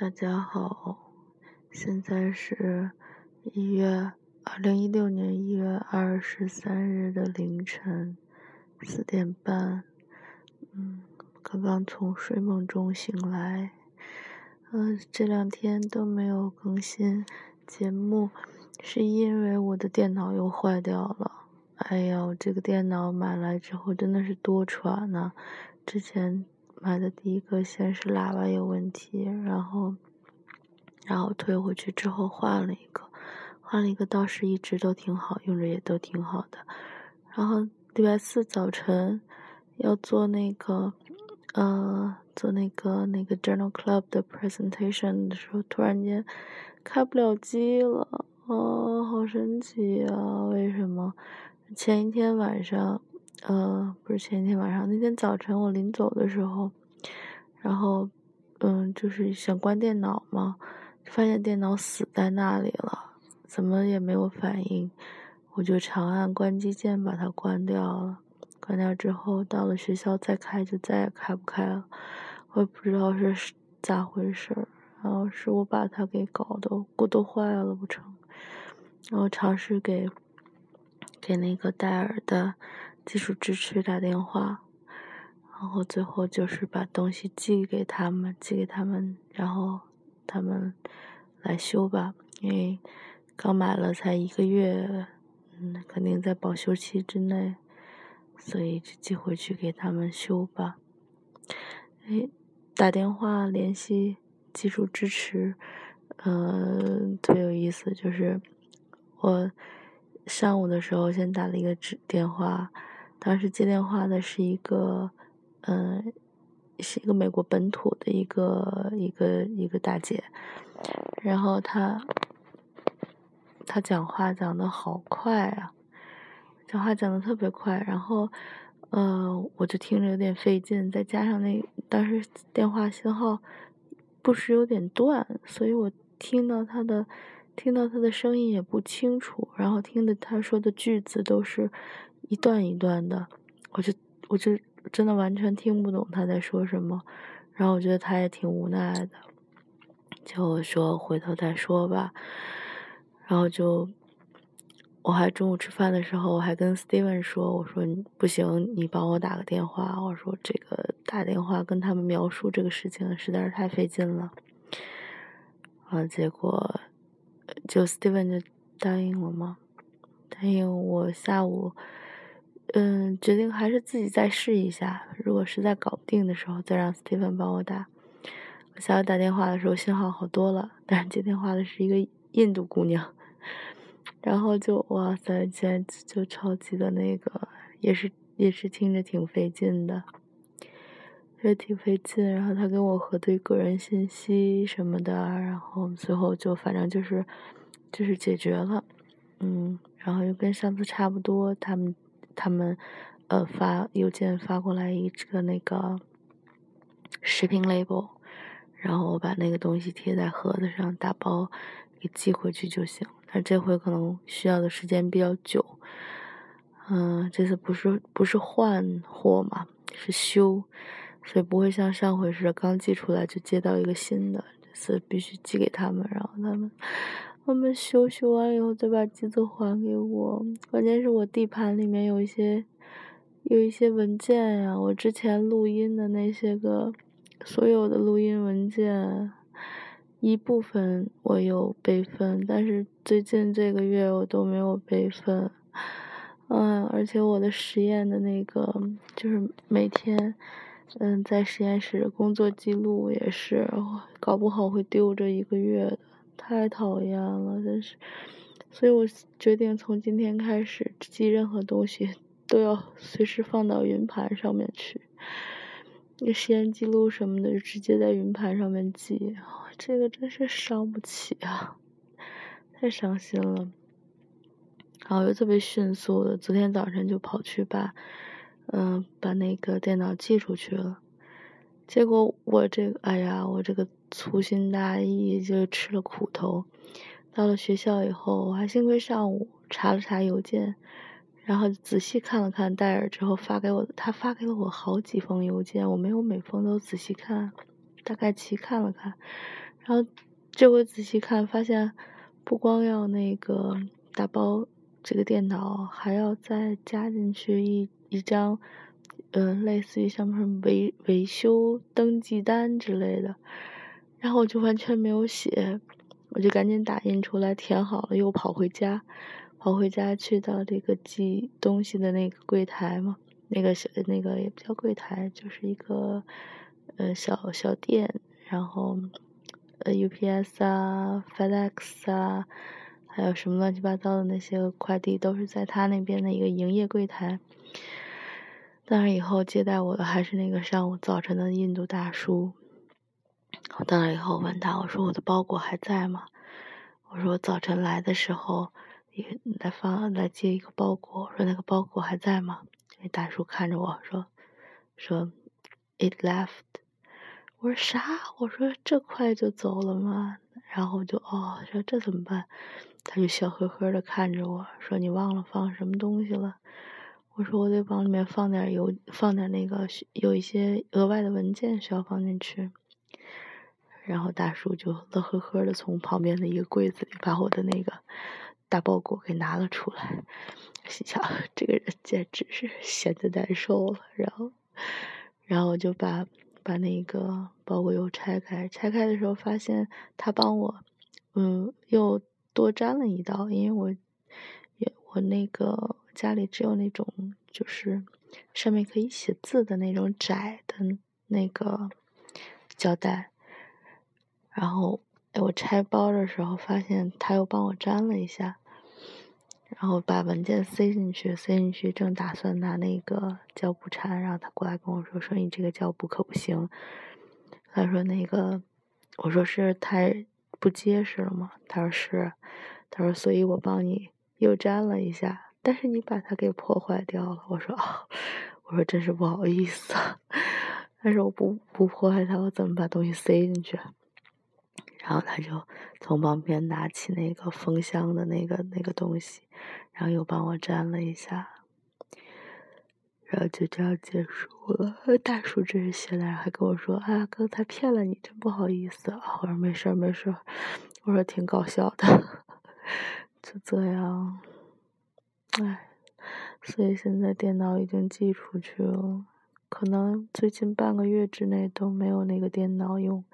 大家好，现在是一月二零一六年一月二十三日的凌晨四点半，嗯，刚刚从睡梦中醒来，嗯，这两天都没有更新节目，是因为我的电脑又坏掉了。哎呀，我这个电脑买来之后真的是多喘呐，之前。买的第一个先是喇叭有问题，然后，然后退回去之后换了一个，换了一个倒是一直都挺好，用着也都挺好的。然后礼拜四早晨要做那个，呃，做那个那个 Journal Club 的 presentation 的时候，突然间开不了机了，啊，好神奇啊！为什么？前一天晚上。呃，不是前一天晚上，那天早晨我临走的时候，然后，嗯，就是想关电脑嘛，发现电脑死在那里了，怎么也没有反应，我就长按关机键把它关掉了。关掉之后，到了学校再开就再也开不开了，我也不知道是咋回事儿，然后是我把它给搞的骨头坏了不成，然后尝试给给那个戴尔的。技术支持打电话，然后最后就是把东西寄给他们，寄给他们，然后他们来修吧。因为刚买了才一个月，嗯，肯定在保修期之内，所以就寄回去给他们修吧。哎，打电话联系技术支持，呃，特别有意思，就是我上午的时候先打了一个电话。当时接电话的是一个，嗯，是一个美国本土的一个一个一个大姐，然后她，她讲话讲的好快啊，讲话讲的特别快，然后，呃，我就听着有点费劲，再加上那当时电话信号不时有点断，所以我听到她的听到她的声音也不清楚，然后听的她说的句子都是。一段一段的，我就我就真的完全听不懂他在说什么，然后我觉得他也挺无奈的，就说回头再说吧，然后就我还中午吃饭的时候，我还跟 Steven 说，我说不行，你帮我打个电话，我说这个打电话跟他们描述这个事情实在是太费劲了，啊，结果就 Steven 就答应了嘛，答应我下午。嗯，决定还是自己再试一下。如果实在搞不定的时候，再让 Steven 帮我打。我下午打电话的时候信号好多了，但是接电话的是一个印度姑娘，然后就哇塞，简直就超级的那个，也是也是听着挺费劲的，也挺费劲。然后他跟我核对个人信息什么的，然后最后就反正就是就是解决了，嗯，然后又跟上次差不多，他们。他们，呃，发邮件发过来一个那个食品 label，然后我把那个东西贴在盒子上，打包给寄回去就行。但这回可能需要的时间比较久，嗯，这次不是不是换货嘛，是修，所以不会像上回似的刚寄出来就接到一个新的，这次必须寄给他们，然后他们。他们修修完以后再把机子还给我。关键是我地盘里面有一些有一些文件呀，我之前录音的那些个所有的录音文件，一部分我有备份，但是最近这个月我都没有备份。嗯，而且我的实验的那个就是每天嗯在实验室工作记录也是，搞不好会丢这一个月的。太讨厌了，真是，所以我决定从今天开始，记任何东西都要随时放到云盘上面去。那实验记录什么的，就直接在云盘上面记。这个真是伤不起啊，太伤心了。然后又特别迅速的，昨天早晨就跑去把，嗯，把那个电脑寄出去了。结果我这个，哎呀，我这个粗心大意就吃了苦头。到了学校以后，我还幸亏上午查了查邮件，然后仔细看了看戴尔之后发给我的，他发给了我好几封邮件，我没有每封都仔细看，大概齐看了看，然后这回仔细看，发现不光要那个打包这个电脑，还要再加进去一一张，呃，类似于像什么维维修登记单之类的。然后我就完全没有写，我就赶紧打印出来填好了，又跑回家，跑回家去到这个寄东西的那个柜台嘛。那个小那个也不叫柜台，就是一个呃小小店，然后呃 UPS 啊、FedEx 啊，还有什么乱七八糟的那些快递，都是在他那边的一个营业柜台。当然以后接待我的还是那个上午早晨的印度大叔。我到了以后问他，我说我的包裹还在吗？我说我早晨来的时候也来放来接一个包裹，我说那个包裹还在吗？那大叔看着我说：“说，it left。”我说啥？我说这快就走了吗？然后就哦，说这怎么办？他就笑呵呵的看着我说：“你忘了放什么东西了？”我说：“我得往里面放点油，放点那个有一些额外的文件需要放进去。”然后大叔就乐呵呵的从旁边的一个柜子里把我的那个大包裹给拿了出来。心想，这个人简直是闲的难受了。然后，然后我就把把那个包裹又拆开。拆开的时候，发现他帮我，嗯，又多粘了一道，因为我，也我那个家里只有那种就是上面可以写字的那种窄的那个胶带。然后，哎，我拆包的时候发现他又帮我粘了一下。然后把文件塞进去，塞进去，正打算拿那个胶布缠，然后他过来跟我说：“说你这个胶布可不行。”他说：“那个，我说是太不结实了吗？”他说：“是。”他说：“所以我帮你又粘了一下，但是你把它给破坏掉了。”我说：“哦，我说真是不好意思，但是我不不破坏它，我怎么把东西塞进去？”然后他就从旁边拿起那个封箱的那个那个东西，然后又帮我粘了一下，然后就这样结束了。大叔真是闲来，还跟我说：“啊，刚才骗了你，真不好意思。”我说：“没事儿，没事儿。”我说：“挺搞笑的。”就这样，唉，所以现在电脑已经寄出去了。可能最近半个月之内都没有那个电脑用，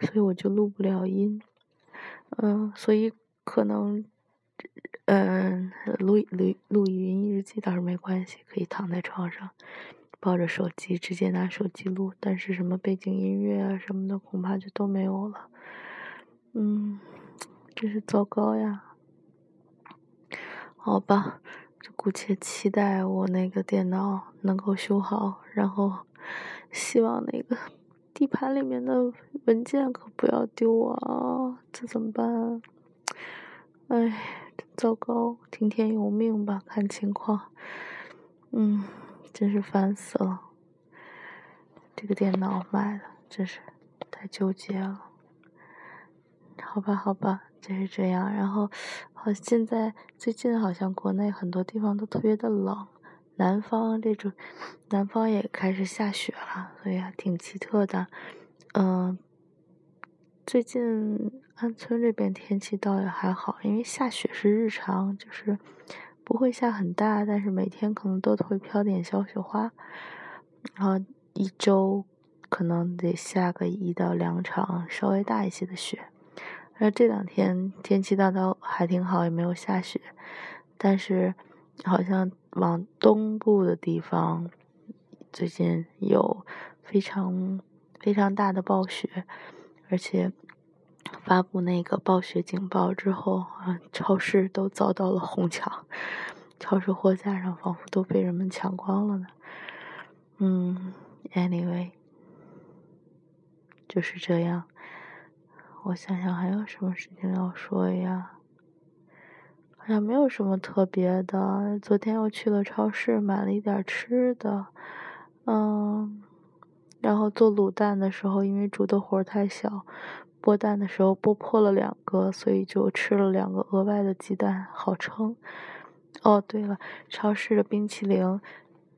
所以我就录不了音。嗯，所以可能，嗯，录录录语音日记倒是没关系，可以躺在床上，抱着手机直接拿手机录。但是什么背景音乐啊什么的，恐怕就都没有了。嗯，真是糟糕呀。好吧。就姑且期待我那个电脑能够修好，然后希望那个地盘里面的文件可不要丢啊！这怎么办？哎，糟糕，听天由命吧，看情况。嗯，真是烦死了。这个电脑卖了，真是太纠结了。好吧，好吧。就是这样，然后，好，现在最近好像国内很多地方都特别的冷，南方这种，南方也开始下雪了，所以还挺奇特的。嗯，最近安村这边天气倒也还好，因为下雪是日常，就是不会下很大，但是每天可能都会飘点小雪花，然后一周可能得下个一到两场稍微大一些的雪。而这两天天气倒倒还挺好，也没有下雪，但是好像往东部的地方最近有非常非常大的暴雪，而且发布那个暴雪警报之后啊，超市都遭到了哄抢，超市货架上仿佛都被人们抢光了呢。嗯，anyway，就是这样。我想想还有什么事情要说呀？好像没有什么特别的。昨天又去了超市买了一点吃的，嗯，然后做卤蛋的时候，因为煮的火太小，剥蛋的时候剥破了两个，所以就吃了两个额外的鸡蛋，好撑。哦，对了，超市的冰淇淋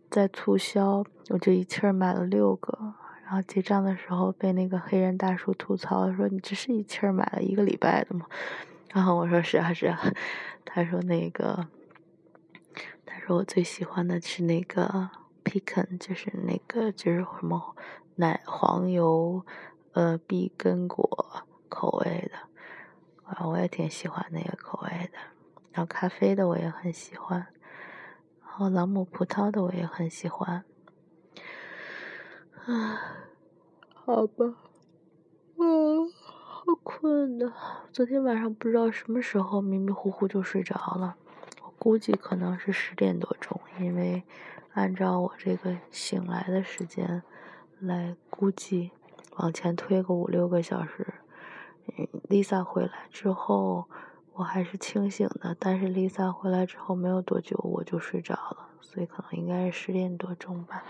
在促销，我就一气儿买了六个。然后结账的时候被那个黑人大叔吐槽说：“你这是一气儿买了一个礼拜的吗？”然后我说：“是啊，是啊。”他说：“那个，他说我最喜欢的是那个 pecan，就是那个就是什么奶黄油呃碧根果口味的，啊，我也挺喜欢那个口味的。然后咖啡的我也很喜欢，然后朗姆葡萄的我也很喜欢。”啊，好吧，啊，好困呐！昨天晚上不知道什么时候迷迷糊糊就睡着了，我估计可能是十点多钟，因为按照我这个醒来的时间来估计，往前推个五六个小时。Lisa 回来之后，我还是清醒的，但是 Lisa 回来之后没有多久我就睡着了，所以可能应该是十点多钟吧。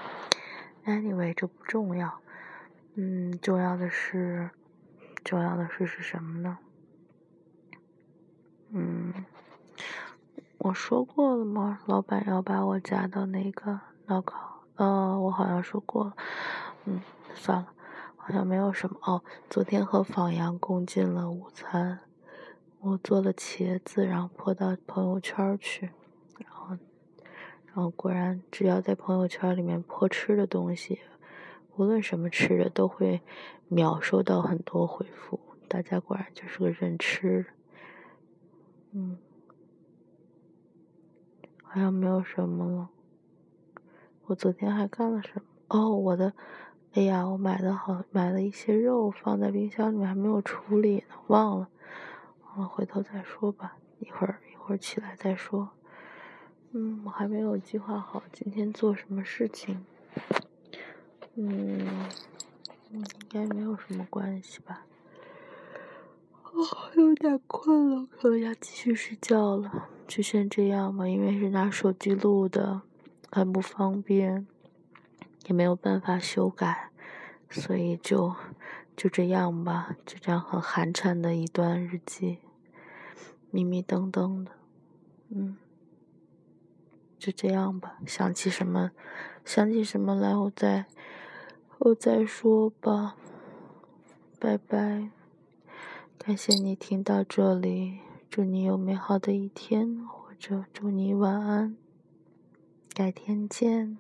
Anyway，这不重要，嗯，重要的是，重要的是是什么呢？嗯，我说过了吗？老板要把我加到那个老高，呃，我好像说过了，嗯，算了，好像没有什么。哦，昨天和仿阳共进了午餐，我做了茄子，然后泼到朋友圈去。然后果然，只要在朋友圈里面泼吃的东西，无论什么吃的，都会秒收到很多回复。大家果然就是个认吃的，嗯，好像没有什么了。我昨天还干了什么？哦，我的，哎呀，我买的好，买了一些肉放在冰箱里面还没有处理呢，忘了，忘了，回头再说吧，一会儿一会儿起来再说。嗯，我还没有计划好今天做什么事情。嗯，应该没有什么关系吧。哦，有点困了，可能要继续睡觉了。就先这样吧，因为是拿手机录的，很不方便，也没有办法修改，所以就就这样吧。就这样很寒碜的一段日记，迷迷瞪瞪的，嗯。就这样吧，想起什么，想起什么来，我再，我再说吧。拜拜，感谢你听到这里，祝你有美好的一天，或者祝你晚安，改天见。